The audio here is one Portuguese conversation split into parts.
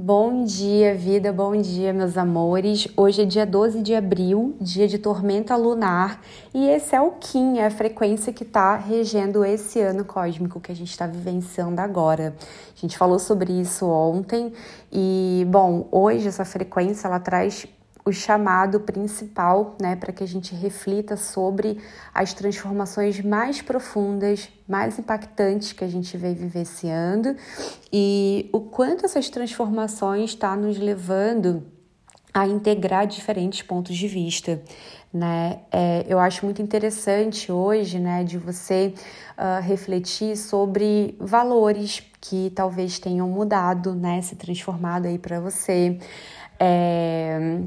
Bom dia, vida, bom dia, meus amores. Hoje é dia 12 de abril, dia de tormenta lunar, e esse é o Kim, é a frequência que está regendo esse ano cósmico que a gente está vivenciando agora. A gente falou sobre isso ontem, e bom, hoje essa frequência ela traz o chamado principal, né, para que a gente reflita sobre as transformações mais profundas, mais impactantes que a gente vem vivenciando e o quanto essas transformações estão tá nos levando a integrar diferentes pontos de vista, né? É, eu acho muito interessante hoje, né, de você uh, refletir sobre valores que talvez tenham mudado, né, se transformado aí para você. É,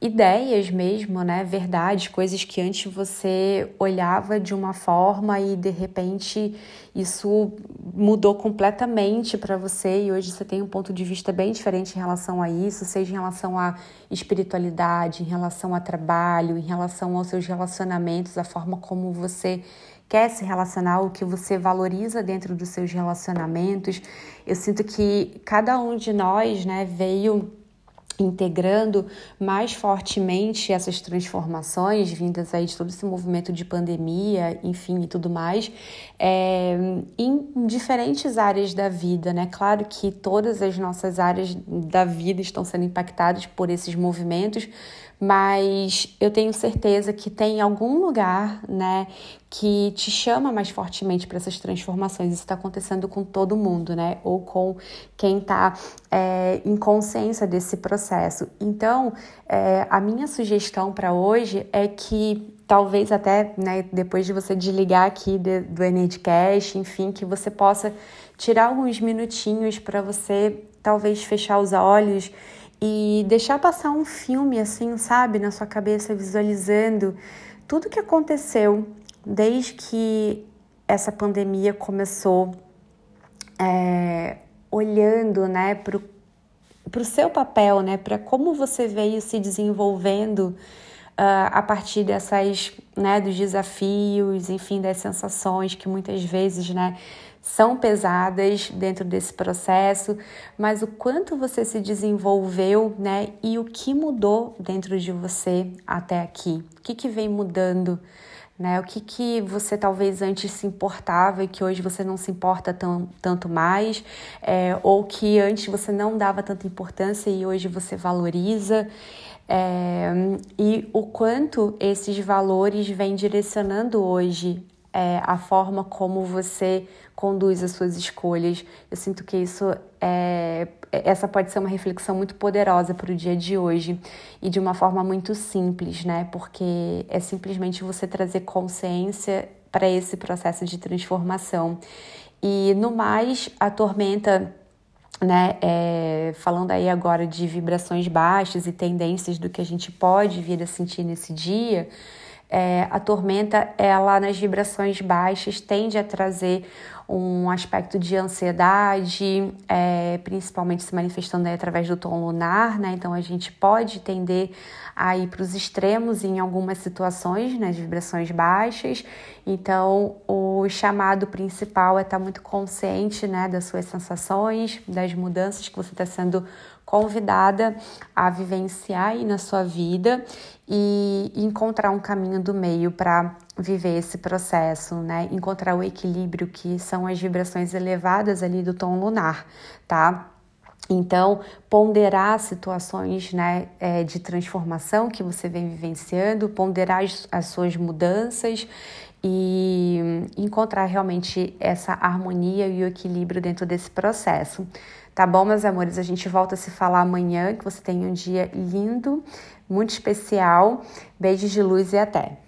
ideias mesmo, né? Verdades, coisas que antes você olhava de uma forma e de repente isso mudou completamente para você e hoje você tem um ponto de vista bem diferente em relação a isso, seja em relação à espiritualidade, em relação a trabalho, em relação aos seus relacionamentos, a forma como você quer se relacionar, o que você valoriza dentro dos seus relacionamentos. Eu sinto que cada um de nós, né, veio integrando mais fortemente essas transformações vindas aí de todo esse movimento de pandemia, enfim, e tudo mais, é, em diferentes áreas da vida, né? Claro que todas as nossas áreas da vida estão sendo impactadas por esses movimentos, mas eu tenho certeza que tem algum lugar, né, que te chama mais fortemente para essas transformações. Isso está acontecendo com todo mundo, né, ou com quem está é, em consciência desse processo. Então, é, a minha sugestão para hoje é que talvez até, né, depois de você desligar aqui de, do Energycast, enfim, que você possa tirar alguns minutinhos para você talvez fechar os olhos e deixar passar um filme assim, sabe, na sua cabeça, visualizando tudo que aconteceu desde que essa pandemia começou, é, olhando, né, para o seu papel, né, para como você veio se desenvolvendo Uh, a partir dessas, né, dos desafios, enfim, das sensações que muitas vezes, né, são pesadas dentro desse processo, mas o quanto você se desenvolveu, né? E o que mudou dentro de você até aqui? O que, que vem mudando? Né? O que, que você talvez antes se importava e que hoje você não se importa tão, tanto mais, é, ou que antes você não dava tanta importância e hoje você valoriza, é, e o quanto esses valores vêm direcionando hoje é, a forma como você conduz as suas escolhas. Eu sinto que isso é, essa pode ser uma reflexão muito poderosa para o dia de hoje e de uma forma muito simples, né? Porque é simplesmente você trazer consciência para esse processo de transformação. E no mais, a tormenta né, é, falando aí agora de vibrações baixas e tendências do que a gente pode vir a sentir nesse dia, é, a tormenta, ela nas vibrações baixas tende a trazer um aspecto de ansiedade, é, principalmente se manifestando através do tom lunar, né? Então a gente pode tender a ir para os extremos em algumas situações, nas vibrações baixas. Então o chamado principal é estar muito consciente, né, das suas sensações, das mudanças que você está sendo convidada a vivenciar aí na sua vida e encontrar um caminho do meio para viver esse processo, né? Encontrar o equilíbrio que são as vibrações elevadas ali do tom lunar, tá? Então, ponderar situações né, é, de transformação que você vem vivenciando, ponderar as, as suas mudanças e encontrar realmente essa harmonia e o equilíbrio dentro desse processo. Tá bom, meus amores? A gente volta a se falar amanhã. Que você tenha um dia lindo, muito especial. Beijos de luz e até!